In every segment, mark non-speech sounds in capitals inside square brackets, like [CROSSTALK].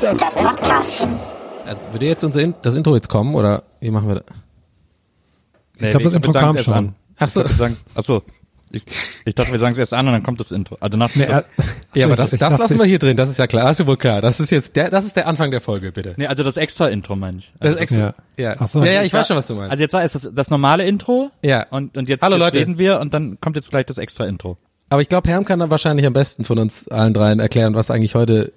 Das Podcastchen. Also würde jetzt unser In das Intro jetzt kommen oder wie machen wir das? Ich glaube, das Intro kam schon. Ach so. Ach so. Ich, ich dachte, wir sagen es erst an und dann kommt das Intro. Also nach Nee, er, Ja, aber das, das dachte, lassen wir hier drin, das ist ja klar, das ist ja wohl klar. Das ist jetzt der, das ist der Anfang der Folge, bitte. nee, also das extra Intro meine ich. Das Also, ist extra. Ja. Ja, Ach so. ja, ja, ich weiß schon, was du meinst. also jetzt war es das, das normale Intro. Ja. Und, und jetzt, Hallo, jetzt Leute. reden wir und dann kommt jetzt gleich das extra Intro. Aber ich glaube, Herm kann dann wahrscheinlich am besten von uns allen dreien erklären, was eigentlich heute.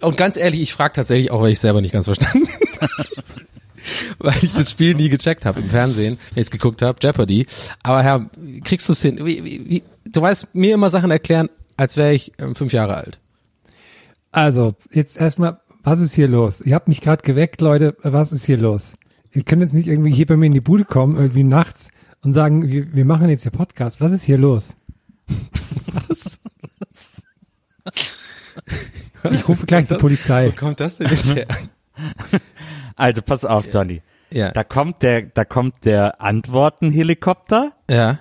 Und ganz ehrlich, ich frage tatsächlich auch, weil ich selber nicht ganz verstanden. [LAUGHS] weil ich das Spiel nie gecheckt habe im Fernsehen, wenn ich es geguckt habe, Jeopardy. Aber Herr, kriegst du es hin? Wie, wie, wie, du weißt mir immer Sachen erklären, als wäre ich ähm, fünf Jahre alt. Also, jetzt erstmal, was ist hier los? Ihr habt mich gerade geweckt, Leute, was ist hier los? Ihr könnt jetzt nicht irgendwie hier bei mir in die Bude kommen, irgendwie nachts und sagen, wir, wir machen jetzt hier Podcast. Was ist hier los? Ich rufe gleich die Polizei. Wo kommt das denn jetzt her? [LAUGHS] Also pass auf, Donny. Ja. Da kommt der, da kommt der Antwortenhelikopter Ja.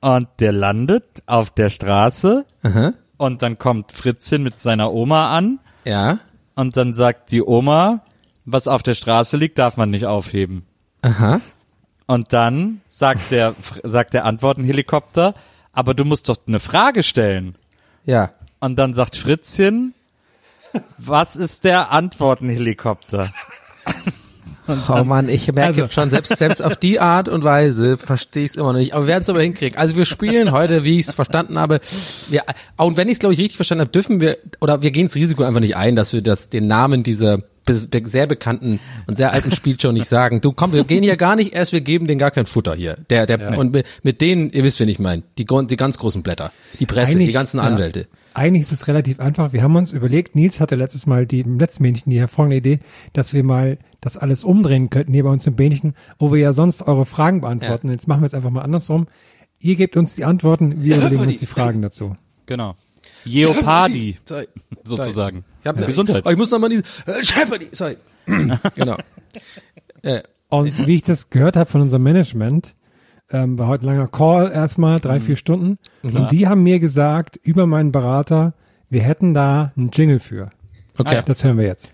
und der landet auf der Straße Aha. und dann kommt Fritzchen mit seiner Oma an Ja. und dann sagt die Oma, was auf der Straße liegt, darf man nicht aufheben. Aha. Und dann sagt der, [LAUGHS] sagt der Antwortenhelikopter, aber du musst doch eine Frage stellen. Ja. Und dann sagt Fritzchen, was ist der Antwortenhelikopter? [LAUGHS] Oh Mann, ich merke Also- schon, selbst, selbst auf die Art und Weise verstehe ich es immer noch nicht. Aber wir werden es aber hinkriegen. Also wir spielen heute, wie ich es verstanden habe. Wir, und wenn ich es, glaube ich, richtig verstanden habe, dürfen wir, oder wir gehen das Risiko einfach nicht ein, dass wir das, den Namen dieser be- sehr bekannten und sehr alten Spielshow nicht sagen. Du komm, wir gehen hier gar nicht erst, wir geben denen gar kein Futter hier. Der, der, und mit, mit denen, ihr wisst, wen ich meine, die, Grund- die ganz großen Blätter, die Presse, die Eigentlich- ganzen ja. Anwälte. Eigentlich ist es relativ einfach. Wir haben uns überlegt, Nils hatte letztes Mal die, im letzten Männchen die hervorragende Idee, dass wir mal das alles umdrehen könnten hier bei uns im Bähnchen, wo wir ja sonst eure Fragen beantworten. Jetzt machen wir es einfach mal andersrum. Ihr gebt uns die Antworten, wir überlegen uns die Fragen dazu. Genau. Jeopardy, [LAUGHS] Sorry. sozusagen. Ich hab, Gesundheit. Oh, ich muss noch mal diese, äh, Jeopardy, sorry. [LAUGHS] genau. Äh, Und wie ich das gehört habe von unserem Management, ähm, war heute ein langer Call erstmal, drei, vier Stunden. Und die haben mir gesagt, über meinen Berater, wir hätten da einen Jingle für. okay. Das hören wir jetzt.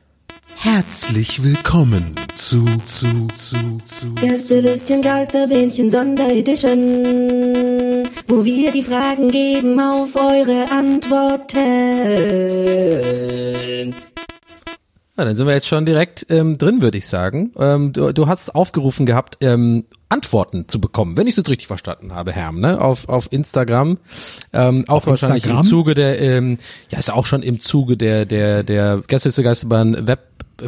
Herzlich willkommen zu, zu, zu, zu. Gästelistchen Geisterbähnchen Sonderedition, wo wir die Fragen geben auf eure Antworten. Ja, dann sind wir jetzt schon direkt ähm, drin, würde ich sagen. Ähm, du, du hast aufgerufen gehabt, ähm, Antworten zu bekommen, wenn ich es jetzt richtig verstanden habe, Herm, ne? Auf, auf Instagram. Ähm, auch wahrscheinlich Instagram? im Zuge der, ähm, ja, ist auch schon im Zuge der, der, der Gästeliste Geisterbahn Web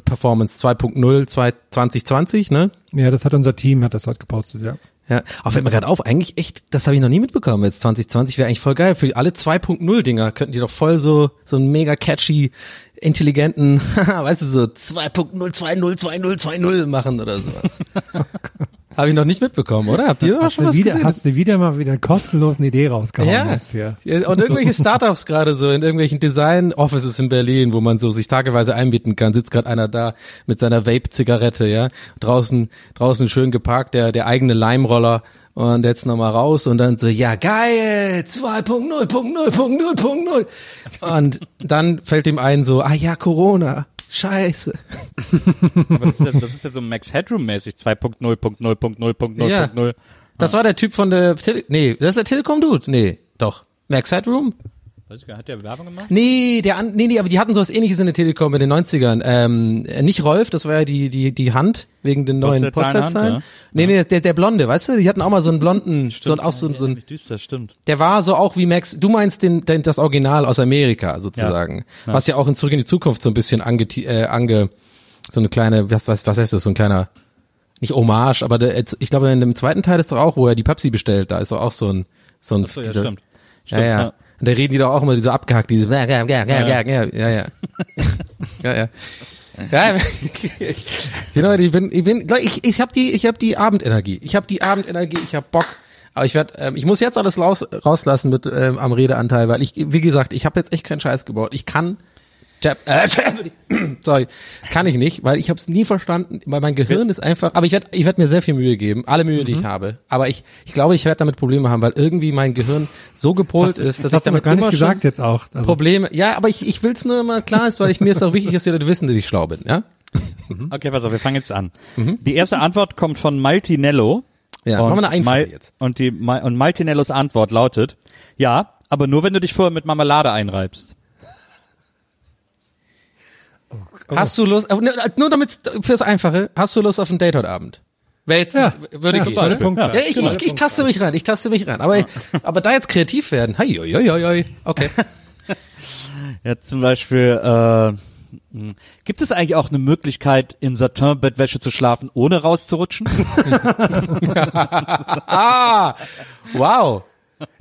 Performance 2.0 2 2020, ne? Ja, das hat unser Team, hat das heute gepostet, ja. Ja, auch fällt mir gerade auf, eigentlich echt, das habe ich noch nie mitbekommen jetzt 2020 wäre eigentlich voll geil für alle 2.0 Dinger könnten die doch voll so so einen mega catchy intelligenten, [LAUGHS] weißt du so 2.0 2.0 2.0 2.0 machen oder sowas. [LAUGHS] habe ich noch nicht mitbekommen, oder? Habt ihr auch Hast schon du, was wieder, gesehen? hast du wieder mal wieder eine kostenlose Idee rausgehauen ja. ja. Und irgendwelche Startups gerade so in irgendwelchen Design-Offices in Berlin, wo man so sich tageweise einbieten kann, sitzt gerade einer da mit seiner Vape-Zigarette, ja. Draußen, draußen schön geparkt, der, der eigene Leimroller und jetzt nochmal raus und dann so, ja geil, 2.0.0.0.0. Und dann fällt ihm ein so, ah ja, Corona. Scheiße. Aber das ist ja, das ist ja so Max Headroom-mäßig. 2.0.0.0.0.0.0. Ja. Das war der Typ von der Tele Nee, das ist der Telekom-Dude. Nee, doch. Max Headroom? Weiß ich gar nicht, Hat der Werbung gemacht? Nee, der an, nee, nee, aber die hatten sowas ähnliches in der Telekom in den 90ern. Ähm, äh, nicht Rolf, das war ja die, die, die Hand wegen den neuen Postleitzahlen. Hand, Nee, nee, der, der Blonde, weißt du? Die hatten auch mal so einen blonden, so, auch so, so ein, düster, stimmt. der war so auch wie Max, du meinst den, den das Original aus Amerika sozusagen. Ja. Was ja auch in Zurück in die Zukunft so ein bisschen ange, äh, ange so eine kleine, was, was, was heißt das, so ein kleiner, nicht Hommage, aber der, jetzt- ich glaube in dem zweiten Teil ist doch auch, wo er die Pepsi bestellt, da ist doch auch so ein, so ein, Achso, ja, dieser- stimmt. ja, ja. Und da reden die doch auch immer so abgehackt, dieses ja, ja, ja, ja, ja, ja, ja. ja, [LAUGHS] ja. Ja, Ja, genau, [LAUGHS] ich bin, ich bin, ich, ich habe die, ich habe die Abendenergie, ich habe die Abendenergie, ich habe Bock. Aber ich werde, ähm, ich muss jetzt alles raus, rauslassen mit ähm, am Redeanteil, weil ich, wie gesagt, ich habe jetzt echt keinen Scheiß gebaut. Ich kann Jap, äh, [LAUGHS] sorry, kann ich nicht, weil ich habe es nie verstanden, weil mein Gehirn ist einfach, aber ich werde ich werd mir sehr viel Mühe geben, alle Mühe, Mhm. die ich habe, aber ich, ich glaube, ich werde damit Probleme haben, weil irgendwie mein Gehirn so gepolt ist, dass das ich damit gar nicht immer gesagt jetzt auch. Also, Probleme, ja, aber ich, ich will es nur mal klar ist, weil ich mir ist auch wichtig, dass die Leute wissen, dass ich schlau bin, ja? Okay, pass auf, wir fangen jetzt an. Die erste Antwort kommt von Maltinello. Ja, und machen wir eine Einfache Mal- jetzt. Und, die, und Maltinellos Antwort lautet, ja, aber nur wenn du dich vorher mit Marmelade einreibst. Hast du Lust, äh, nur- nur damit fürs Einfache, hast du Lust auf ein Date heute Abend? Wäre jetzt, Ja. würde Ja, gehen, Beispiel. Punkt. Ja, ich, ich, ich taste mich rein, ich taste mich rein. Aber, aber da jetzt kreativ werden, hei, hei, hei, hei. okay. [LAUGHS] Ja, zum Beispiel, äh, gibt es eigentlich auch eine Möglichkeit, in Satin-Bettwäsche zu schlafen, ohne rauszurutschen? [LAUGHS] ah, wow.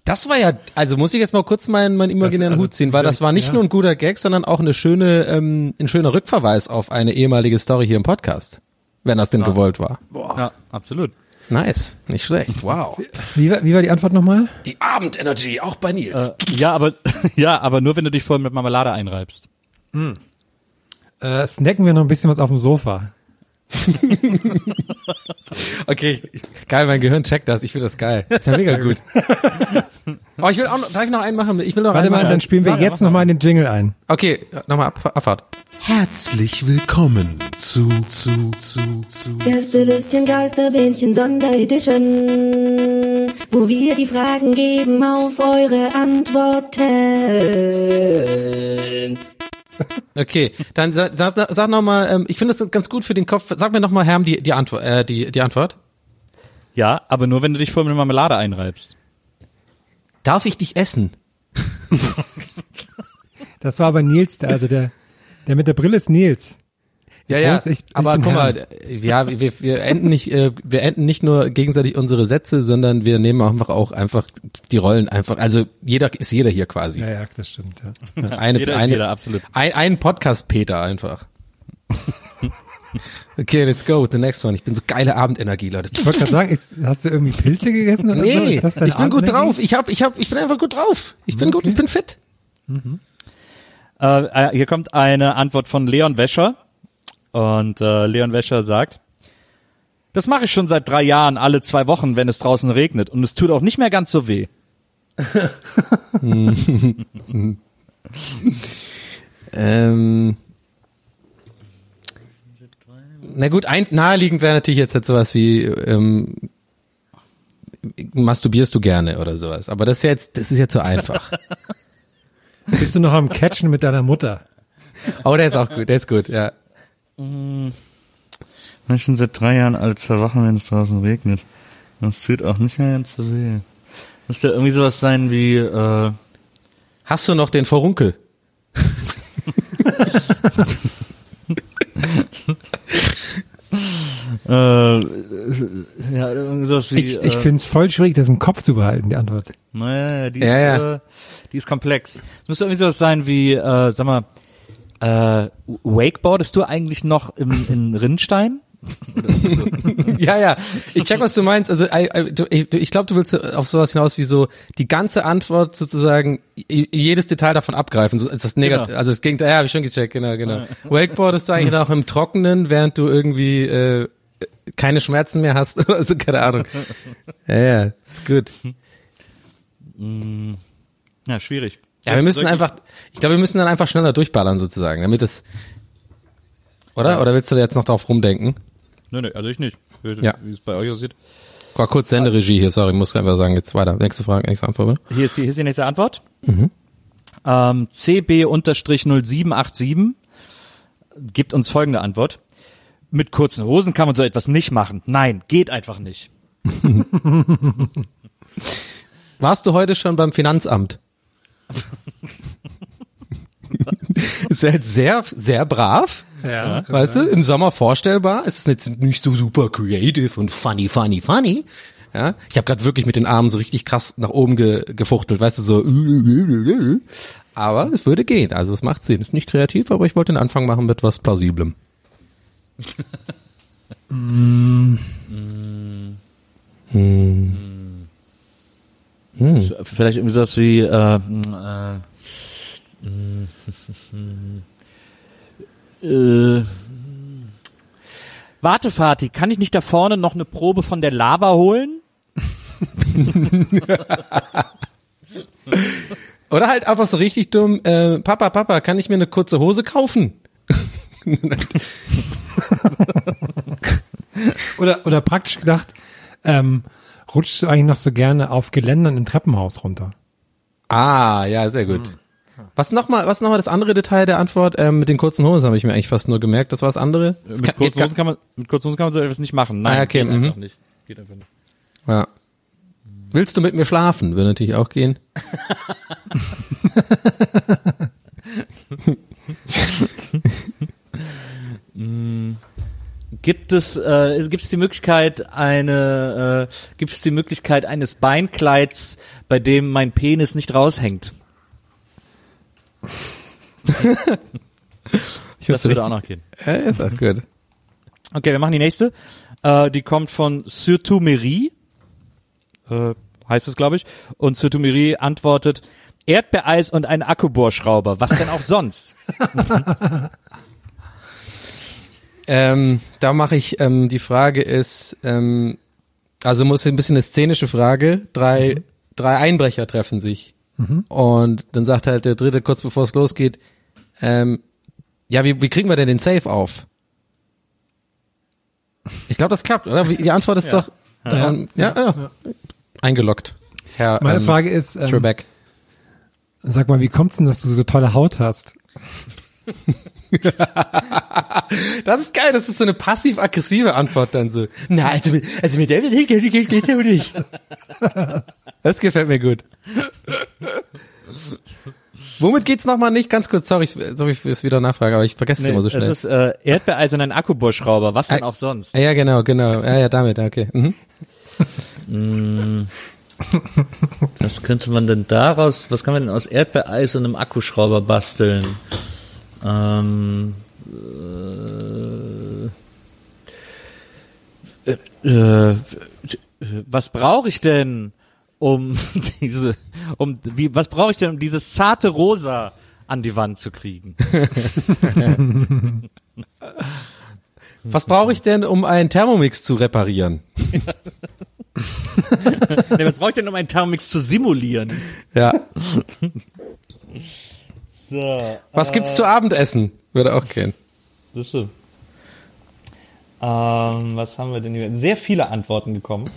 Das war ja, also muss ich jetzt mal kurz meinen, meinen imaginären also, Hut ziehen, weil das war nicht ja. nur ein guter Gag, sondern auch eine schöne, ähm, ein schöner Rückverweis auf eine ehemalige Story hier im Podcast. Wenn das denn gewollt war. ja, absolut. Nice. Nicht schlecht. [LAUGHS] Wow. wie, war- wie war die Antwort nochmal? Die Abendenergy, auch bei Nils. Ja, aber, [LAUGHS] ja, aber nur wenn du dich vorher mit Marmelade einreibst. Äh, snacken wir noch ein bisschen was auf dem Sofa. [LAUGHS] Okay, geil, mein Gehirn checkt das. Ich finde das geil. Das ist ja mega [LAUGHS] gut. Oh, ich will auch noch, darf ich noch einen machen? Ich will noch Warte einen mal, machen. dann spielen wir ja, jetzt nochmal den Jingle ein. Okay, nochmal Ab Abfahrt. Herzlich willkommen zu, zu, zu, zu Gästelistchen Geisterbähnchen Sonderedition, wo wir die Fragen geben auf eure Antworten. Okay, dann sag, sag, sag nochmal, ähm, ich finde das ganz gut für den Kopf. Sag mir nochmal, Herm, die, die, Antwort, äh, die, die Antwort. Ja, aber nur wenn du dich vorher mit Marmelade einreibst. Darf ich dich essen? Das war aber Nils, der, also der, der mit der Brille ist Nils. Ja, ja, ich- ich aber guck mal, ja, wir, wir enden nicht, äh, wir enden nicht nur gegenseitig unsere Sätze, sondern wir nehmen einfach auch einfach die Rollen einfach, also jeder ist jeder hier quasi. Ja, ja, das stimmt. Ja. [LAUGHS] Das eine, Jeder ist eine, jeder, absolut. Ein, ein Podcast-Peter einfach. [LAUGHS] Okay, let's go with the next one. Ich bin so geile Abendenergie, Leute. Ich wollte gerade sagen, ist, hast du irgendwie Pilze gegessen oder so? Nee, Ist das deine ich bin gut drauf. Ich hab, ich hab, ich bin einfach gut drauf. Ich bin gut, ich bin fit. Äh, äh, hier kommt eine Antwort von Leon Wäscher. Und äh, Leon Wäscher sagt, das mache ich schon seit drei Jahren, alle zwei Wochen, wenn es draußen regnet. Und es tut auch nicht mehr ganz so weh. [LAUGHS] Ähm, na gut, ein, naheliegend wäre natürlich jetzt, jetzt sowas wie, ähm, masturbierst du gerne oder sowas. Aber das ist jetzt, das ist jetzt zu einfach. [LAUGHS] Bist du noch am Catchen mit deiner Mutter? Oh, der ist auch gut, der ist gut, ja. Ich schon seit drei Jahren alle zwei Wochen, wenn es draußen regnet. Und es tut auch nicht mehr ganz so weh. Müsste ja irgendwie sowas sein wie, äh, Hast du noch den Vorunkel? [LAUGHS] äh, ja, irgendwie sowas wie, Ich, ich äh, finde es voll schwierig, das im Kopf zu behalten, die Antwort. Naja, ja, die ist, Ja, ja. Äh, die ist komplex. Müsste irgendwie sowas sein wie, äh, sag mal, äh, Wakeboardest du eigentlich noch im, in Rinnstein? [LAUGHS] Ja, ja. Ich check, was du meinst. Also ich, ich glaube, du willst auf sowas hinaus wie so die ganze Antwort sozusagen jedes Detail davon abgreifen. So ist das negativ. Genau. Also es ging, ja, habe ich schon gecheckt, genau, genau. Wakeboard ist du eigentlich noch im Trockenen, während du irgendwie äh, keine Schmerzen mehr hast. [LAUGHS] also keine Ahnung. [LAUGHS] Ja, ja, ist gut. Ja, schwierig. Ja, wir müssen einfach, ich glaube, wir müssen dann einfach schneller durchballern sozusagen, damit es Oder? Oder willst du da jetzt noch drauf rumdenken? Nö, nö, also ich nicht. Wie, Ja. wie es bei euch aussieht. War kurz Senderegie hier, sorry, muss einfach sagen, jetzt weiter. Nächste Frage, nächste Antwort, bitte. Hier ist die, hier ist die nächste Antwort. Ähm, CB-0787 gibt uns folgende Antwort. Mit kurzen Hosen kann man so etwas nicht machen. Nein, geht einfach nicht. [LAUGHS] Warst du heute schon beim Finanzamt? [LAUGHS] ist ja jetzt sehr, sehr brav. Ja. Weißt du, im Sommer vorstellbar. Es ist jetzt nicht so super creative und funny, funny, funny. Ja, ich habe gerade wirklich mit den Armen so richtig krass nach oben ge gefuchtelt, weißt du, so. Aber es würde gehen, also es macht Sinn. Ist nicht kreativ, aber ich wollte den Anfang machen mit was Plausiblem. [LAUGHS] Vielleicht irgendwie sowas wie, äh, äh, [LAUGHS] äh, Warte, Vati, kann ich nicht da vorne noch eine Probe von der Lava holen? [LAUGHS] Oder halt einfach so richtig dumm, äh, Papa, Papa, kann ich mir eine kurze Hose kaufen? [LAUGHS] Oder, oder praktisch gedacht, ähm, rutschst du eigentlich noch so gerne auf Geländern im Treppenhaus runter? Ah, ja, sehr gut. Was nochmal, was nochmal das andere Detail der Antwort? Ähm, mit den kurzen Hosen habe ich mir eigentlich fast nur gemerkt. Das war das andere. Das Mit kann, kurzen, Hosen kann man, mit kurzen Hosen kann man so etwas nicht machen. Nein, Ah, okay, geht mhm. einfach nicht. Geht einfach nicht. ja. Willst du mit mir schlafen? Würde natürlich auch gehen. [LAUGHS] [LAUGHS] Gibt es, äh, gibt es die Möglichkeit eine, äh, gibt es die Möglichkeit eines Beinkleids, bei dem mein Penis nicht raushängt? [LAUGHS] Ich Das würde auch noch gehen. Ja, ist auch gut. Okay, wir machen die nächste. Äh, die kommt von Surtumerie, äh, heißt es, glaube ich. Und Surtumerie antwortet, Erdbeereis und ein Akkubohrschrauber. Was denn auch sonst? [LAUGHS] Ähm, da mache ich, ähm, die Frage ist, ähm, also muss ein bisschen eine szenische Frage. Drei, drei Einbrecher treffen sich. Und dann sagt halt der dritte kurz bevor es losgeht, ähm, ja, wie, wie kriegen wir denn den Safe auf? Ich glaube, das klappt, oder? Die Antwort ist doch, ja, ja, ja, eingeloggt. Herr, Meine ähm, Frage ist, ähm, Trebek. sag mal, wie kommt's denn, dass du so tolle Haut hast? [LAUGHS] [LAUGHS] Das ist geil, das ist so eine passiv-aggressive Antwort dann so. Na, also, mit- also mit der geht, geht, geht, geht ja nicht. Das gefällt mir gut. Womit geht's nochmal nicht? Ganz kurz, sorry, ich- sorry fürs wieder nachfragen, aber ich vergesse es immer so schnell. es ist äh, Erdbeereis und ein Akkubohrschrauber. Was denn Ah, auch sonst? ja, genau, genau. Ja, ja, damit, okay. Mhm. Was könnte man denn daraus, was kann man denn aus Erdbeereis und einem Akkuschrauber basteln? Ähm, äh, äh, was brauche ich denn, um [LAUGHS] diese, um wie, was brauche ich denn, um dieses zarte Rosa an die Wand zu kriegen? [LAUGHS] Was brauche ich denn, um einen Thermomix zu reparieren? [LAUGHS] nee, was brauche ich denn, um einen Thermomix zu simulieren? Ja. So, Was gibt's zu Abendessen? Würde auch gehen. Das stimmt. Ähm, was haben wir denn hier? Sehr viele Antworten gekommen.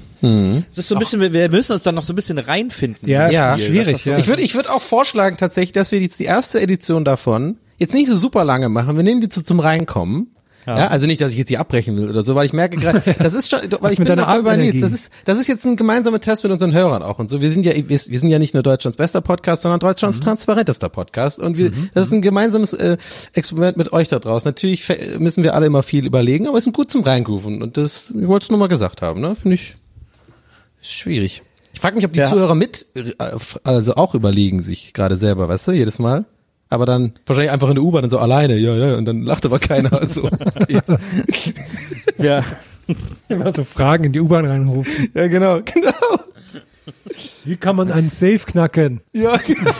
Es ist so ein bisschen, wir- wir müssen uns dann noch so ein bisschen reinfinden. Ja, Ja, schwierig, ja. Ich würde ich würd auch vorschlagen tatsächlich, dass wir jetzt die erste Edition davon jetzt nicht so super lange machen. Wir nehmen die zu, zum Reinkommen. Ja. also nicht, dass ich jetzt hier abbrechen will oder so, weil ich merke gerade, [LAUGHS] das ist schon, weil ich mit bin dafür über. Abenenergie? Das ist, das ist jetzt ein gemeinsamer Test mit unseren Hörern auch und so. Wir sind ja, wir, sind ja nicht nur Deutschlands bester Podcast, sondern Deutschlands transparentester Podcast und wir, das ist ein gemeinsames äh, Experiment mit euch da draußen. Natürlich müssen wir alle immer viel überlegen, aber es ist gut zum Reinrufen und das, ich wollte es nur mal gesagt haben, ne? Finde ich, schwierig. Ich frage mich, ob die Ja. Zuhörer mit, äh, also auch überlegen sich gerade selber, weißt du, jedes Mal. Aber dann wahrscheinlich einfach in der U-Bahn und so alleine, ja, ja, und dann lacht aber keiner. So. [LAUGHS] Ja. Immer [LAUGHS] so Fragen in die U-Bahn reinrufen. ja, genau, genau. Wie kann man einen Safe knacken? Ja, genau.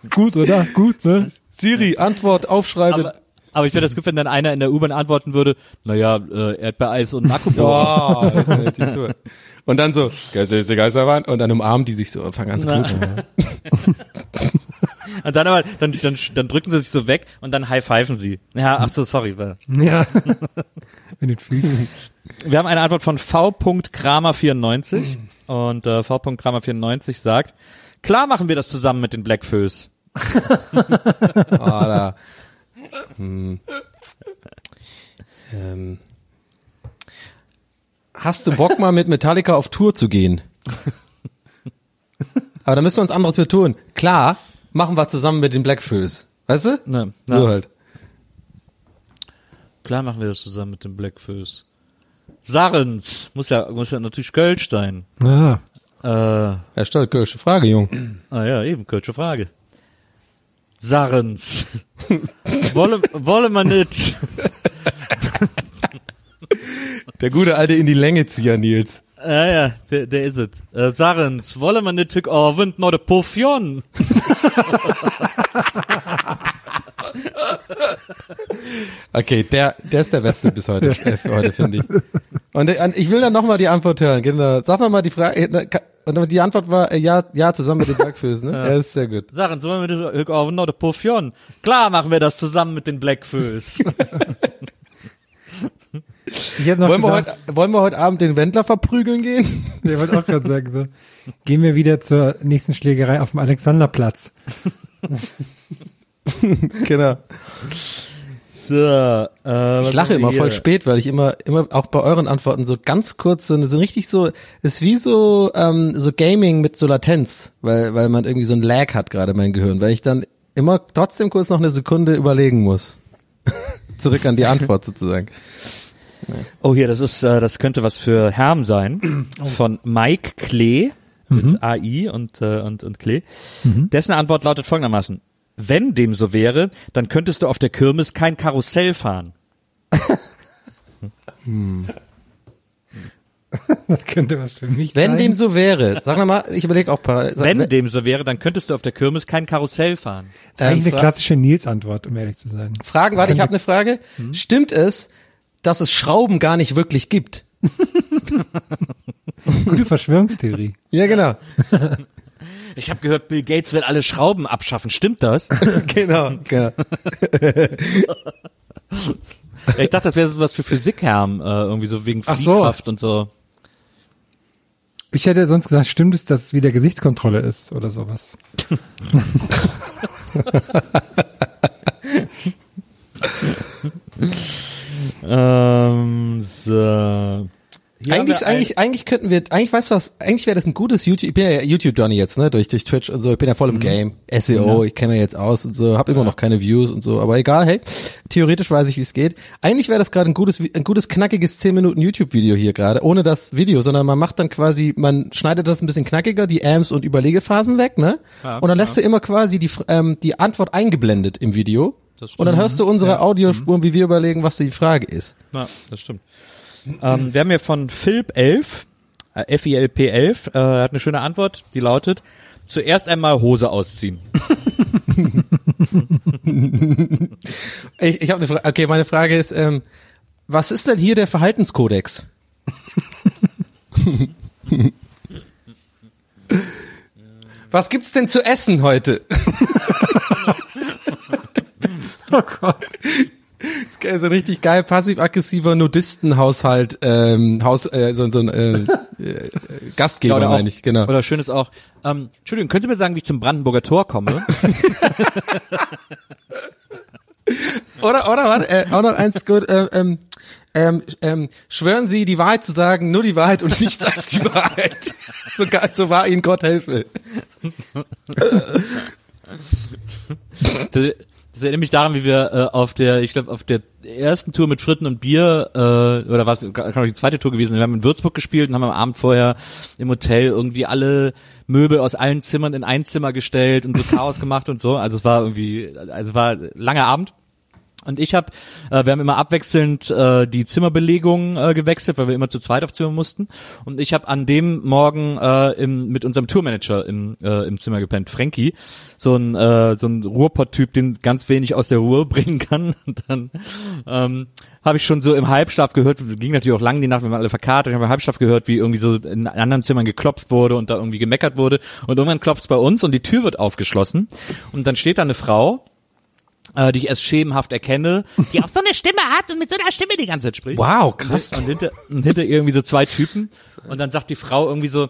[LAUGHS] Gut, oder? Gut, ne? Siri, Antwort, aufschreiben. Aber, aber ich wäre das gut, wenn dann einer in der U-Bahn antworten würde, naja, äh, Erdbeereis und Akkubohrer. Oh. Und dann so, Geister ist die Geisterwand und dann umarmen die sich so und fangen an zu knutschen. Und dann aber, dann, dann, dann drücken sie sich so weg und dann high-pfeifen sie. Ja, ach so, sorry. Ja. [LAUGHS] Mit den Füßen. Wir haben eine Antwort von V.Kramer94 und äh, V.Kramer94 sagt, klar machen wir das zusammen mit den Blackfoes. [LAUGHS] Oh. Hm. Ähm. Hast du Bock mal mit Metallica auf Tour zu gehen? [LAUGHS] Aber da müssen wir uns anderes mit tun. Klar, machen wir zusammen mit den Blackfoes. Weißt du? Ne, So halt. Klar machen wir das zusammen mit den Blackfoes. Sarens, muss ja, muss ja natürlich Kölsch sein. Ah. Äh, ah Ja, stell Kirsche Frage, Jung. ja, eben, Kölsche Frage. Sarens. [LAUGHS] wolle, wolle man nicht. [LAUGHS] Der gute alte in die Länge zieher, Nils. Ja, ja, der, der is es. Äh, Sarens, wolle man nicht tück Abend noch de Puffion. [LAUGHS] Okay, der, der ist der Beste bis heute, äh, für heute finde ich. Und äh, ich will dann nochmal die Antwort hören. Genau. Sag nochmal die Frage. äh, ka- und Die Antwort war äh, ja, ja, zusammen mit den Blackfoes, ne? [LAUGHS] Ja, ist sehr gut. Sarens, wollen wir nicht tück Abend noch de Puffion? Klar machen wir das zusammen mit den Blackfoes. [LAUGHS] Ich hätte noch Wollen wir, gesagt, heute, wollen wir heute Abend den Wendler verprügeln gehen? [LAUGHS] der wollte auch gerade sagen, so. Gehen wir wieder zur nächsten Schlägerei auf dem Alexanderplatz. [LAUGHS] genau. so, äh, Ich lache wir immer hier? voll spät, weil ich immer, immer auch bei euren Antworten so ganz kurz so, so richtig so, ist wie so, ähm, so Gaming mit so Latenz, weil, weil man irgendwie so ein Lag hat gerade mein Gehirn, weil ich dann immer trotzdem kurz noch eine Sekunde überlegen muss. [LAUGHS] Zurück an die Antwort sozusagen. Oh, hier, das ist, äh, das könnte was für Herm sein. [CLEARS THROAT] Von Mike Klee mit AI und, äh, und, und Klee. Dessen Antwort lautet folgendermaßen. Wenn dem so wäre, dann könntest du auf der Kirmes kein Karussell fahren. [LAUGHS] Das könnte was für mich Wenn sein. dem so wäre, sag noch mal, ich überlege auch paar. Sag, Wenn dem so wäre, dann könntest du auf der Kirmes kein Karussell fahren. Das ist eigentlich ähm, eine klassische Nils-Antwort, um ehrlich zu sein. Fragen, warte, ich habe eine Frage. Stimmt es, dass es Schrauben gar nicht wirklich gibt? [LAUGHS] Gute Verschwörungstheorie. Ja, genau. [LAUGHS] Ich habe gehört, Bill Gates will alle Schrauben abschaffen. Stimmt das? [LAUGHS] genau, genau. ich dachte, das wäre so was für Physikherm, äh, irgendwie so wegen Ach so. Fliehkraft und so. Ich hätte sonst gesagt, stimmt es, dass es wieder Gesichtskontrolle ist oder sowas. Ähm, so. Hier eigentlich, eigentlich, eigentlich könnten wir, eigentlich weißt du was, eigentlich wäre das ein gutes YouTube, ich bin ja YouTube-Donny jetzt, ne, durch, durch Twitch und so, ich bin ja voll im Game, SEO, ich kenne mich jetzt aus und so, habe immer noch keine Views und so, aber egal, hey, theoretisch weiß ich, wie es geht. Eigentlich wäre das gerade ein gutes, ein gutes, knackiges 10 Minuten YouTube-Video hier gerade, ohne das Video, sondern man macht dann quasi, man schneidet das ein bisschen knackiger, die Amps und Überlegephasen weg, ne, und dann lässt du immer quasi die, ähm, die Antwort eingeblendet im Video. Und dann hörst du unsere Audiospuren, wie wir überlegen, was die Frage ist. Ja, das stimmt. Ähm, wir haben hier von Philp11, äh, F-I-L-P-11, äh, hat eine schöne Antwort, die lautet, zuerst einmal Hose ausziehen. [LAUGHS] Ich, ich habe eine Frage. Okay, meine Frage ist, ähm, was ist denn hier der Verhaltenskodex? [LAUGHS] was gibt's denn zu essen heute? [LAUGHS] Oh Gott. Das ist so richtig geil passiv-aggressiver Nudistenhaushalt, ähm, Haus, äh, so, so ein äh, äh, Gastgeber, oder, auch, meine ich, genau. oder schön ist auch, ähm, Entschuldigung, können Sie mir sagen, wie ich zum Brandenburger Tor komme? [LAUGHS] Oder, oder, warte, äh, auch noch eins gut, ähm, ähm, ähm, ähm, schwören Sie, die Wahrheit zu sagen, nur die Wahrheit und nichts als die Wahrheit. [LAUGHS] So, so wahr Ihnen Gott helfe. Das, erinnert mich daran, wie wir äh, auf der, ich glaube, auf der ersten Tour mit Fritten und Bier, äh, oder was, kann auch die zweite Tour gewesen. Wir haben in Würzburg gespielt und haben am Abend vorher im Hotel irgendwie alle Möbel aus allen Zimmern in ein Zimmer gestellt und so Chaos [LAUGHS] gemacht und so. Also es war irgendwie, also es war langer Abend. Und ich habe, äh, wir haben immer abwechselnd äh, die Zimmerbelegung äh, gewechselt, weil wir immer zu zweit auf Zimmer mussten. Und ich habe an dem Morgen äh, im, mit unserem Tourmanager im, äh, im Zimmer gepennt, Frankie, so ein äh, so ein Ruhrpott-Typ, den ganz wenig aus der Ruhe [LAUGHS] bringen kann. Und dann ähm, habe ich schon so im Halbschlaf gehört, ging natürlich auch lang die Nacht, wir waren alle verkartet, ich habe im Halbschlaf gehört, wie irgendwie so in anderen Zimmern geklopft wurde und da irgendwie gemeckert wurde. Und irgendwann klopft's bei uns und die Tür wird aufgeschlossen. Und dann steht da eine Frau, äh, die ich erst schemenhaft erkenne, die auch so eine Stimme hat und mit so einer Stimme die ganze Zeit spricht. Wow, krass. Und hinter, und hinter irgendwie so zwei Typen. Und dann sagt die Frau irgendwie so,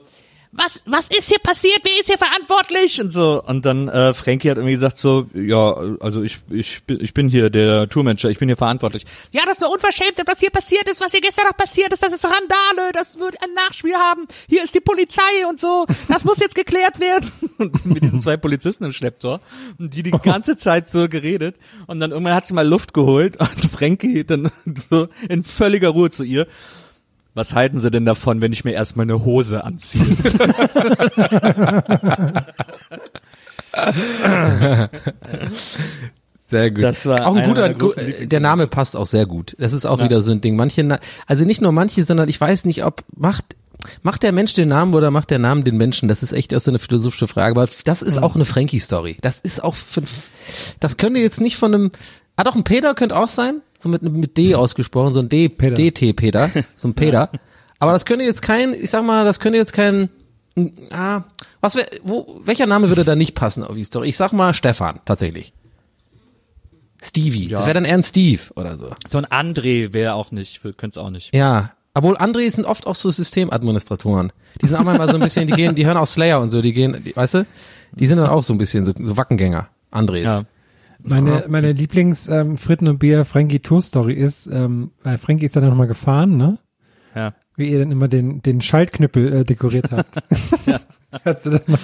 was, was ist hier passiert? Wer ist hier verantwortlich? Und so. Und dann äh, Frankie hat irgendwie gesagt so, ja, also ich, ich, bin- ich bin hier der Tourmanager, ich bin hier verantwortlich. Ja, das ist eine Unverschämtheit, was hier passiert ist, was hier gestern noch passiert ist, das ist Randale, das wird ein Nachspiel haben. Hier ist die Polizei und so. Das muss jetzt geklärt werden. [LAUGHS] Und mit diesen zwei Polizisten im Schlepptor. Die die ganze Zeit so geredet. Und dann irgendwann hat sie mal Luft geholt und [LAUGHS] Frankie dann so in völliger Ruhe zu ihr. Was halten Sie denn davon, wenn ich mir erstmal eine Hose anziehe? [LAUGHS] Sehr gut. Das war auch ein guter, der Name passt auch sehr gut. Das ist auch Ja. wieder so ein Ding. Manche, also nicht nur manche, sondern ich weiß nicht, ob macht macht der Mensch den Namen oder macht der Name den Menschen? Das ist echt erst so eine philosophische Frage. Aber das ist auch eine Frankie-Story. Das ist auch, für, das könnte jetzt nicht von einem, ah doch, ein Peter könnte auch sein, so mit mit D ausgesprochen, so ein D, Peter. DT Peter, so ein [LAUGHS] Peter. Aber das könnte jetzt kein, ich sag mal, das könnte jetzt kein, ah, was wär, wo, welcher Name würde da nicht passen auf die Story? Ich sag mal Stefan, tatsächlich. Stevie. Das wäre dann eher ein Steve oder so. so ein André wäre auch nicht, könnte es auch nicht. Ja. Obwohl André sind oft auch so Systemadministratoren. Die sind auch manchmal so ein bisschen, die gehen, die hören auch Slayer und so, die gehen, die, weißt du? Die sind dann auch so ein bisschen so, so Wackengänger. Andres. Ja. Meine, meine Lieblings ähm, Fritten und Bier Frankie Tour Story ist, ähm, weil Frankie ist dann nochmal gefahren, ne? Ja. Wie ihr dann immer den, den Schaltknüppel äh, dekoriert habt. [LAUGHS] Hast du das noch?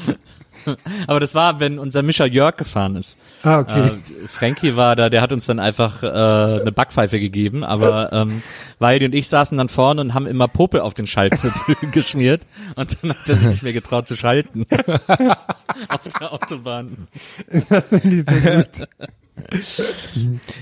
Aber das war, wenn unser Mischer Jörg gefahren ist. Ah, okay. Äh, Frankie war da, der hat uns dann einfach äh, eine Backpfeife gegeben, aber ähm, Waldi und ich saßen dann vorne und haben immer Popel auf den Schaltknüppel [LAUGHS] geschmiert und dann hat er sich nicht mehr getraut zu schalten. [LAUGHS] auf der Autobahn. [LAUGHS] Finde ich so gut.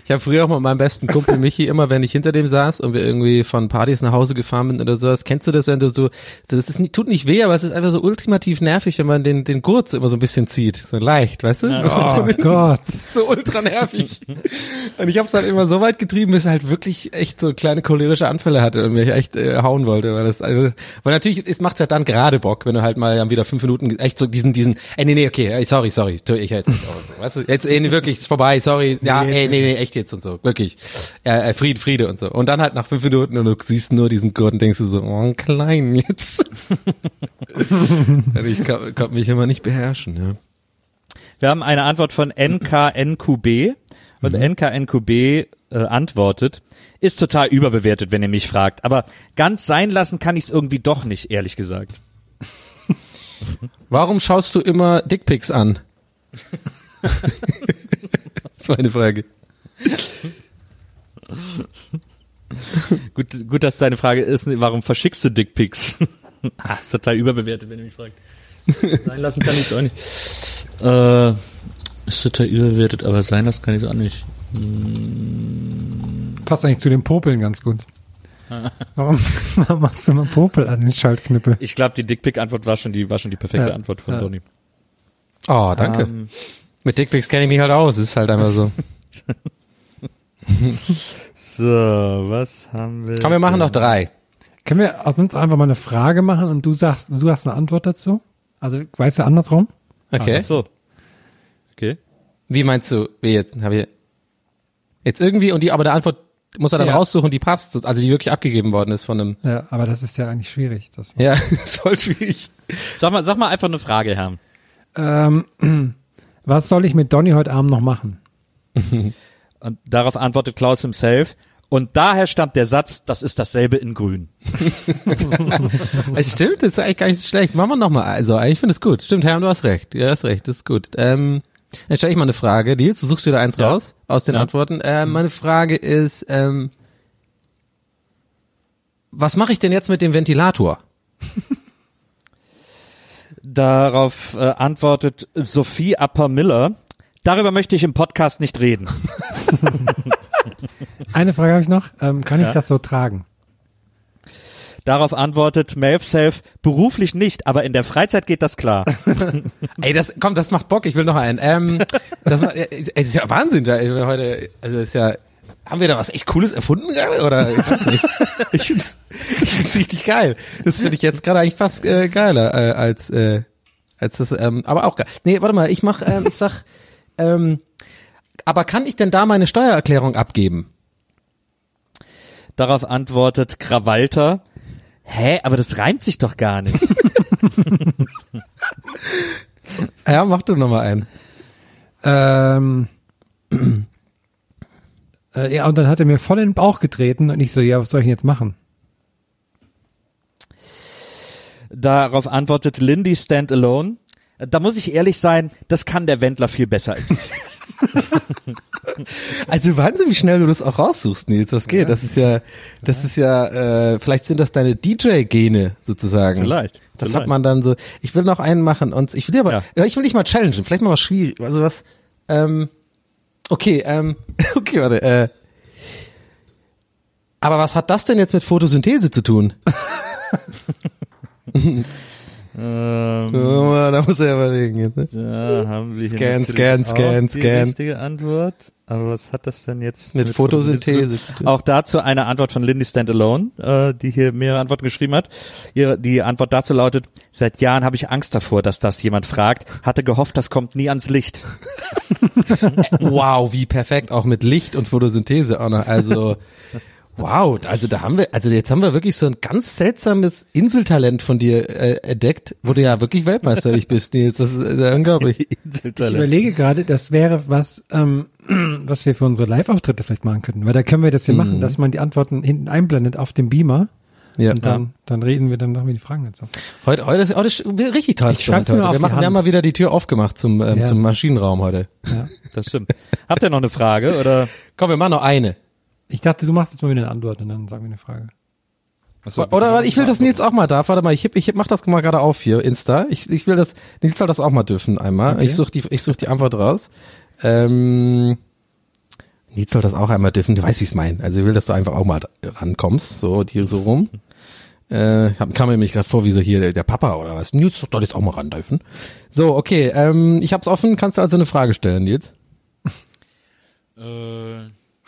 Ich habe früher auch mit meinem besten Kumpel Michi immer, wenn ich hinter dem saß und wir irgendwie von Partys nach Hause gefahren sind oder sowas, kennst du das, wenn du so, das ist, tut nicht weh, aber es ist einfach so ultimativ nervig, wenn man den, den Gurt immer so ein bisschen zieht. So leicht, weißt du? So, Oh Gott. Ist so ultra nervig. [LAUGHS] und ich habe es halt immer so weit getrieben, bis er halt wirklich echt so kleine cholerische Anfälle hatte und mich echt äh, hauen wollte, weil das also, weil natürlich es macht's halt dann gerade Bock, wenn du halt mal dann wieder fünf Minuten echt so diesen diesen ey nee nee okay, ey, sorry, sorry, tu ich jetzt nicht so, weißt du? Jetzt ey, nee, wirklich ist vorbei, sorry. Ja, Nee, ey nee nee echt jetzt und so, wirklich. Äh, äh, Friede Friede und so. Und dann halt nach fünf Minuten und du siehst nur diesen Gurt und denkst du so, oh, klein jetzt. also ich kann, kann mich immer nicht beherrschen, ja. Wir haben eine Antwort von NKNQB und NKNQB äh, antwortet, ist total überbewertet, wenn ihr mich fragt, aber ganz sein lassen kann ich es irgendwie doch nicht, ehrlich gesagt. Warum schaust du immer Dickpics an? [LAUGHS] das ist meine Frage. Gut, gut, dass deine Frage ist, warum verschickst du Dickpics? ah, ist total überbewertet, wenn ihr mich fragt. Sein lassen kann ich es auch nicht. Äh, ist total überbewertet, aber sein lassen kann ich es auch nicht. Passt eigentlich zu den Popeln ganz gut. Warum, [LAUGHS] warum machst du mal Popel an den Schaltknüppel? Ich glaube, die Dickpic-Antwort war schon die, war schon die perfekte Ja, Antwort von ja. Donny. Oh, danke. Ähm, Mit Dickpics kenne ich mich halt aus. Ist halt einfach so. so, was haben wir? Komm, wir machen noch drei. Können wir aus uns einfach mal eine Frage machen und du sagst, du hast eine Antwort dazu? Also, weißt du andersrum? Okay. Ach so. Okay. Wie meinst du, wie jetzt? Hab ich jetzt irgendwie und die, aber der Antwort muss er dann Ja. raussuchen, die passt, also die wirklich abgegeben worden ist von einem. Ja, aber das ist ja eigentlich schwierig. Das, Ja, [LAUGHS] ist voll schwierig. Sag mal, sag mal einfach eine Frage, Herr. ähm, [CLEARS THROAT] was soll ich mit Donny heute Abend noch machen? [LAUGHS] Und darauf antwortet Klaus himself. Und daher stammt der Satz, das ist dasselbe in grün. [LAUGHS] Stimmt, das ist eigentlich gar nicht so schlecht. Machen wir nochmal. Also, ich finde es gut. Stimmt, Herr, du hast recht. Ja, hast recht, das ist gut. Ähm, dann stelle ich mal eine Frage. Nils, du suchst wieder eins Ja. raus aus den Ja. Antworten. Ähm, meine Frage ist, ähm, was mache ich denn jetzt mit dem Ventilator? [LAUGHS] Darauf äh, antwortet Sophie Upper Miller. Darüber möchte ich im Podcast nicht reden. [LAUGHS] Eine Frage habe ich noch. Ähm, kann ich das so tragen? Darauf antwortet Melf Self, beruflich nicht, aber in der Freizeit geht das klar. [LAUGHS] Ey, das, komm, das macht Bock. Ich will noch einen. Ähm, das, war, ey, das ist ja Wahnsinn. Da, ey, heute, also ist ja, haben wir da was echt Cooles erfunden gerade? Oder ich weiß nicht. [LAUGHS] Ich find's, ich find's richtig geil. Das finde ich jetzt gerade eigentlich fast äh, geiler äh, als äh, als das. Ähm, aber auch geil. Nee, warte mal. Ich mach, ähm, ich sag, [LAUGHS] ähm, aber kann ich denn da meine Steuererklärung abgeben? Darauf antwortet Krawalter, hä, aber das reimt sich doch gar nicht. [LAUGHS] Ja, mach du noch mal einen. Ähm, äh, ja, und dann hat er mir voll in den Bauch getreten und ich so, ja, was soll ich denn jetzt machen? Darauf antwortet Lindy Standalone, da muss ich ehrlich sein, das kann der Wendler viel besser als ich. [LAUGHS] Also Wahnsinn, wie schnell du das auch raussuchst, Nils. Was geht? Das ist ja, das ist ja, äh, vielleicht sind das deine DJ-Gene sozusagen. Vielleicht, Das vielleicht. hat man dann so. Ich will noch einen machen und ich will dir aber, Ja. ja. ich will dich mal challengen. Vielleicht mal was schwierig. Also was. Ähm, okay, ähm, [LAUGHS] okay, warte. Äh, aber was hat das denn jetzt mit Photosynthese zu tun? [LAUGHS] ähm, Oh, da muss er überlegen jetzt. Ne? da haben wir hier Scan, scan, auch scan, die scan. richtige Antwort. Aber was hat das denn jetzt Mit Photosynthese zu tun. Auch dazu eine Antwort von Lindy Standalone, äh, die hier mehrere Antworten geschrieben hat. Ihre, die Antwort dazu lautet, seit Jahren habe ich Angst davor, dass das jemand fragt, hatte gehofft, das kommt nie ans Licht. [LAUGHS] Wow, wie perfekt, auch mit Licht und Photosynthese auch noch. Also, [LAUGHS] wow, also da haben wir, also jetzt haben wir wirklich so ein ganz seltsames Inseltalent von dir äh, entdeckt, wo du ja wirklich weltmeisterlich bist, Nils. Das ist äh, unglaublich. [LAUGHS] Ich überlege gerade, das wäre was, ähm, [CLEARS THROAT] was wir für unsere Live-Auftritte vielleicht machen könnten. Weil da können wir das ja machen, dass man die Antworten hinten einblendet auf dem Beamer. Ja. Und dann, dann reden wir, dann machen wir die Fragen dazu. Heute, heute, ist- heute ist richtig transparent heute. Wir, machen, wir haben mal wieder die Tür aufgemacht zum, ähm, Ja. zum Maschinenraum heute. Ja. Das stimmt. Habt ihr noch eine Frage oder? Komm, wir machen noch eine. Ich dachte, du machst jetzt mal wieder eine Antwort und dann sagen wir eine Frage. Oder warte, ich will, dass Nils auch mal darf. Warte mal, ich, heb- ich heb- mach das mal gerade auf hier, Insta. Ich, ich will das, Nils soll das auch mal dürfen einmal. Okay. Ich suche die, ich such die Antwort raus. Ähm, Nils soll das auch einmal dürfen. Du weißt, wie ich es meine. Also ich will, dass du einfach auch mal rankommst, so die so rum. Äh, kam mir nämlich gerade vor, wie so hier der, der Papa oder was. Nils soll jetzt auch mal ran dürfen. So, okay, ähm, ich hab's offen. Kannst du also eine Frage stellen, Nils?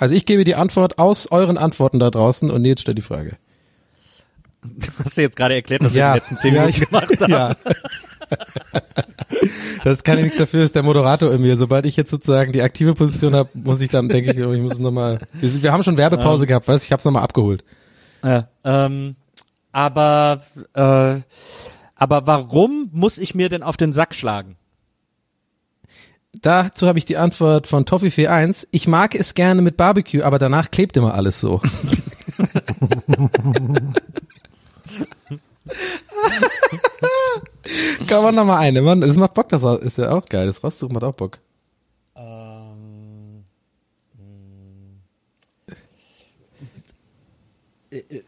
Also ich gebe die Antwort aus euren Antworten da draußen und Nils stellt die Frage. [LAUGHS] Hast du jetzt gerade erklärt, was wir Ja. in den letzten zehn Ja, Minuten ich- gemacht haben? Ja. [LAUGHS] Das kann ja nichts dafür, ist der Moderator in mir. Sobald ich jetzt sozusagen die aktive Position habe, muss ich dann, denke ich, oh, ich muss es nochmal. Wir, wir haben schon Werbepause gehabt, weißt du, ich hab's nochmal abgeholt. Ja, ähm, aber, äh, aber warum muss ich mir denn auf den Sack schlagen? Dazu habe ich die Antwort von Toffifee 1. Ich mag es gerne mit Barbecue, aber danach klebt immer alles so. [LAUGHS] Kann man noch mal eine, Mann. Das macht Bock, das ist ja auch geil. Das raussuchen macht auch Bock.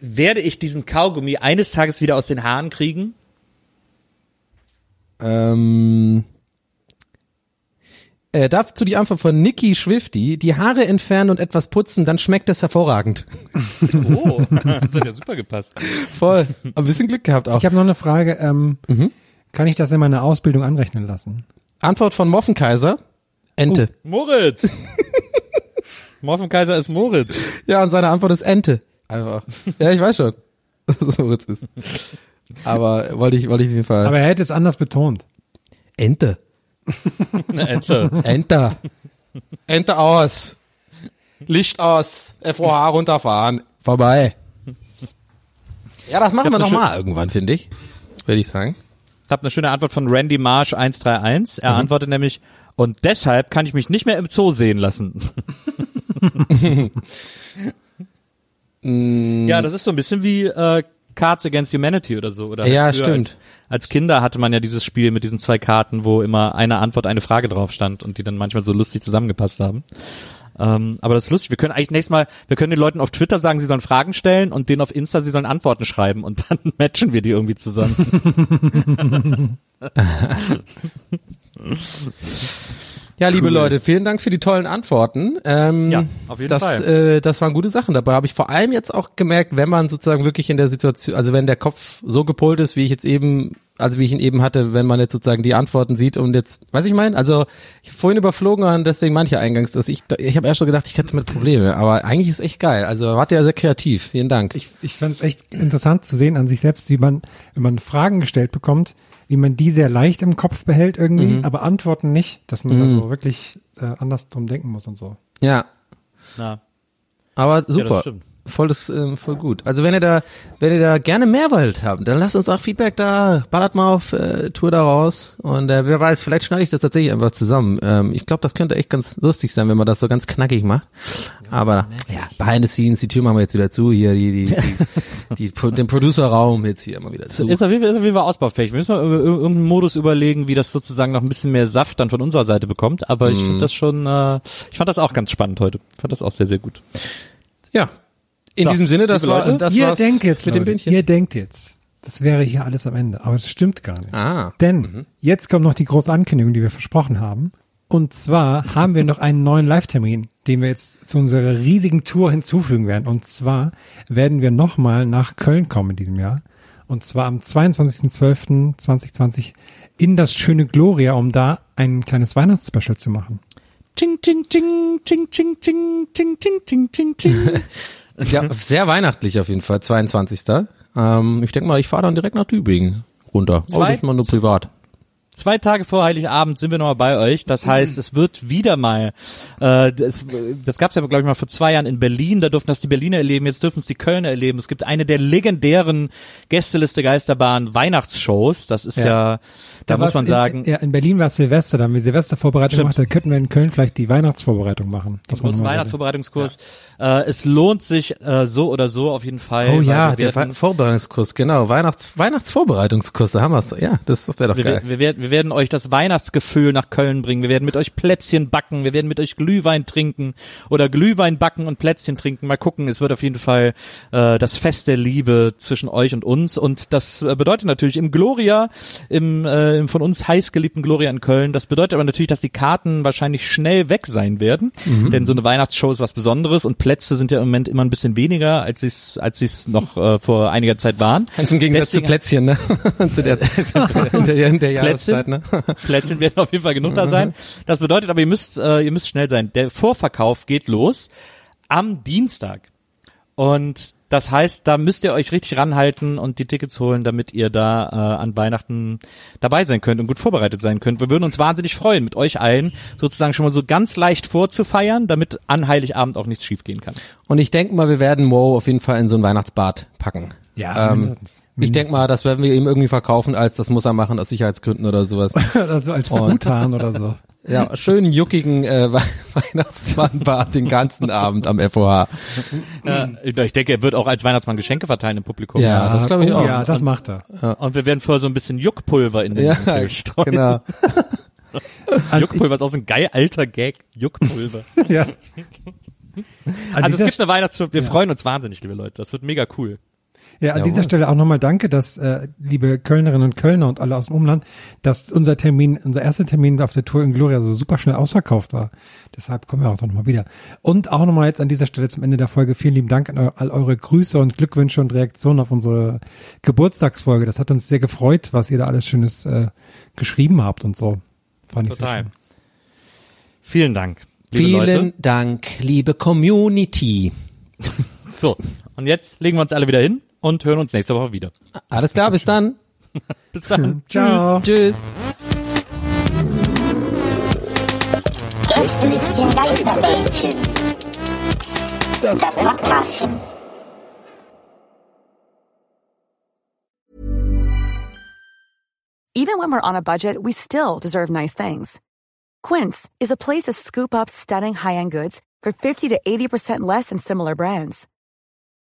Werde ich diesen Kaugummi eines Tages wieder aus den Haaren kriegen? Ähm, äh, dazu die Antwort von Nikki Schwifty. Die Haare entfernen und etwas putzen, dann schmeckt es hervorragend. [LAUGHS] Oh, das hat ja super gepasst. Voll. Ein bisschen Glück gehabt auch. Ich habe noch eine Frage. Ähm, Kann ich das in meiner Ausbildung anrechnen lassen? Antwort von Moffenkaiser. Ente. Moritz! [LAUGHS] Morphenkaiser ist Moritz. Ja, und seine Antwort ist Ente. Einfach. Ja, ich weiß schon. [LAUGHS] dass Moritz ist. Aber wollte ich, wollte ich auf jeden Fall. Aber er hätte es anders betont. Ente. [LAUGHS] Eine Ente. Ente. Ente aus. Licht aus. FOH runterfahren. Vorbei. Ja, das machen wir nochmal irgendwann, finde ich. Würde ich sagen. Ich habe eine schöne Antwort von Randy Marsh 131. Er antwortet nämlich, und deshalb kann ich mich nicht mehr im Zoo sehen lassen. [LAUGHS] [LAUGHS] ja, das ist so ein bisschen wie äh, Cards Against Humanity oder so. Oder Ja, stimmt. Als, als Kinder hatte man ja dieses Spiel mit diesen zwei Karten, wo immer eine Antwort, eine Frage drauf stand und die dann manchmal so lustig zusammengepasst haben. Ähm, aber das ist lustig. Wir können eigentlich nächstes Mal, wir können den Leuten auf Twitter sagen, sie sollen Fragen stellen und denen auf Insta, sie sollen Antworten schreiben und [LAUGHS] dann matchen wir die irgendwie zusammen. [LAUGHS] [LAUGHS] Ja, liebe Cool. Leute, vielen Dank für die tollen Antworten. Ähm, Ja, auf jeden das, Fall. Äh, das waren gute Sachen dabei. Habe ich vor allem jetzt auch gemerkt, wenn man sozusagen wirklich in der Situation, also wenn der Kopf so gepolt ist, wie ich jetzt eben, also wie ich ihn eben hatte, wenn man jetzt sozusagen die Antworten sieht und jetzt, weiß ich mein, also ich hab vorhin überflogen und deswegen manche eingangs, dass ich, ich habe erst so gedacht, ich hätte mit Probleme, aber eigentlich ist echt geil. Also wart ihr sehr kreativ. Vielen Dank. Ich, ich fand es echt interessant zu sehen an sich selbst, wie man, wenn man Fragen gestellt bekommt, wie man die sehr leicht im Kopf behält irgendwie, Mhm. aber Antworten nicht, dass man da so wirklich äh, anders drum denken muss und so. ja, Na, aber das super. stimmt. Voll das, ähm, voll gut. Also wenn ihr da, wenn ihr da gerne mehr wollt habt, dann lasst uns auch Feedback da, ballert mal auf äh, Tour da raus und äh, wer weiß, vielleicht schneide ich das tatsächlich einfach zusammen. Ähm, ich glaube, das könnte echt ganz lustig sein, wenn man das so ganz knackig macht. Aber ja, behind the scenes, die Tür machen wir jetzt wieder zu, hier die, die, die, [LAUGHS] die, den Producerraum jetzt hier immer wieder zu. Ist auf jeden Fall, ist auf jeden Fall ausbaufähig. Wir müssen mal irgendeinen Modus überlegen, wie das sozusagen noch ein bisschen mehr Saft dann von unserer Seite bekommt. Aber ich finde das schon, äh, ich fand das auch ganz spannend heute. Ich fand das auch sehr, sehr gut. Ja. In So, diesem Sinne, das war, Leute, das ihr war's denkt jetzt, mit dem Bändchen. ihr denkt jetzt, das wäre hier alles am Ende, aber das stimmt gar nicht. Ah. Denn jetzt kommt noch die große Ankündigung, die wir versprochen haben. Und zwar haben wir noch einen neuen Live-Termin, den wir jetzt zu unserer riesigen Tour hinzufügen werden. Und zwar werden wir nochmal nach Köln kommen in diesem Jahr. Und zwar am 22.12.2020 in das schöne Gloria, um da ein kleines Weihnachtsspecial zu machen. Ching, ching, ching, ching, ching, ching, ching, ching, ching, ching, ching. [LAUGHS] Ja, sehr weihnachtlich auf jeden Fall, 22. Ähm, ich denke mal, ich fahre dann direkt nach Tübingen runter. Aber Zwei- das ist mal nur privat. Zwei Tage vor Heiligabend sind wir nochmal bei euch. Das heißt, es wird wieder mal, äh, das, das gab es ja, glaube ich, mal vor zwei Jahren in Berlin. Da durften das die Berliner erleben, jetzt dürfen es die Kölner erleben. Es gibt eine der legendären Gästeliste Geisterbahn Weihnachtsshows. Das ist ja, da, muss war's man in, sagen, Ja, in Berlin war es Silvester, da haben wir Silvestervorbereitung gemacht, da könnten wir in Köln vielleicht die Weihnachtsvorbereitung machen. Das großen machen wir Weihnachtsvorbereitungskurs. Äh, es lohnt sich äh, so oder so auf jeden Fall. Oh ja, wir der Vorbereitungskurs, genau. Weihnachts Weihnachtsvorbereitungskurs, da haben wir's. Ja, das, das wäre doch wir, geil. wir, werden, wir werden euch das Weihnachtsgefühl nach Köln bringen. Wir werden mit euch Plätzchen backen. Wir werden mit euch Glühwein trinken oder Glühwein backen und Plätzchen trinken. Mal gucken. Es wird auf jeden Fall äh, das Fest der Liebe zwischen euch und uns. Und das äh, bedeutet natürlich im Gloria, im, äh, im von uns heißgeliebten Gloria in Köln. Das bedeutet aber natürlich, dass die Karten wahrscheinlich schnell weg sein werden. Denn so eine Weihnachtsshow ist was Besonderes und Plätze sind ja im Moment immer ein bisschen weniger, als sie es als sie's noch äh, vor einiger Zeit waren. Ganz im Gegensatz Deswegen- zu Plätzchen, ne? [LAUGHS] zu der, [LAUGHS] der, in der Jahreszeit, ne? [LAUGHS] Plätzchen werden auf jeden Fall genug da sein. [LAUGHS] Das bedeutet aber, ihr müsst, äh, ihr müsst schnell sein. Der Vorverkauf geht los am Dienstag. Und das heißt, da müsst ihr euch richtig ranhalten und die Tickets holen, damit ihr da äh, an Weihnachten dabei sein könnt und gut vorbereitet sein könnt. Wir würden uns wahnsinnig freuen, mit euch allen sozusagen schon mal so ganz leicht vorzufeiern, damit an Heiligabend auch nichts schiefgehen kann. Und ich denke mal, wir werden Mo auf jeden Fall in so ein Weihnachtsbad packen. Ja, ähm, mindestens. ich denke mal, das werden wir ihm irgendwie verkaufen, als das muss er machen aus Sicherheitsgründen oder sowas. [LAUGHS] Oder so als Truthahn oder so. Ja, schön juckigen äh, [LAUGHS] We- Weihnachtsmannbad den ganzen Abend am FOH. Äh, ich denke, er wird auch als Weihnachtsmann Geschenke verteilen im Publikum. Ja, das glaube ich oh, auch. Ja, das macht er. Und wir werden vorher so ein bisschen Juckpulver in den Ja, Tee [LAUGHS] streuen. genau. Juckpulver ist auch so ein geil alter Gag. Juckpulver. Ja. Also es gibt eine Weihnachtsshow. Wir freuen uns wahnsinnig, liebe Leute. Das wird mega cool. Ja, an Jawohl. dieser Stelle auch nochmal danke, dass, äh, liebe Kölnerinnen und Kölner und alle aus dem Umland, dass unser Termin, unser erster Termin auf der Tour in Gloria so super schnell ausverkauft war. Deshalb kommen wir auch nochmal wieder. Und auch nochmal jetzt an dieser Stelle zum Ende der Folge vielen lieben Dank an eu all eure Grüße und Glückwünsche und Reaktionen auf unsere Geburtstagsfolge. Das hat uns sehr gefreut, was ihr da alles Schönes äh, geschrieben habt und so. Fand ich sehr Total. schön. Vielen Dank. Liebe Vielen Leute. Dank, liebe Community. [LAUGHS] So. Und jetzt legen wir uns alle wieder hin und hören uns nächste Woche wieder. Alles klar, bis dann. [LAUGHS] Bis dann. [LAUGHS] Ciao. Tschüss. Podcastchen. Even when we're on a budget, we still deserve nice things. Quince is a place to scoop up stunning high-end goods for 50 to 80% less than similar brands.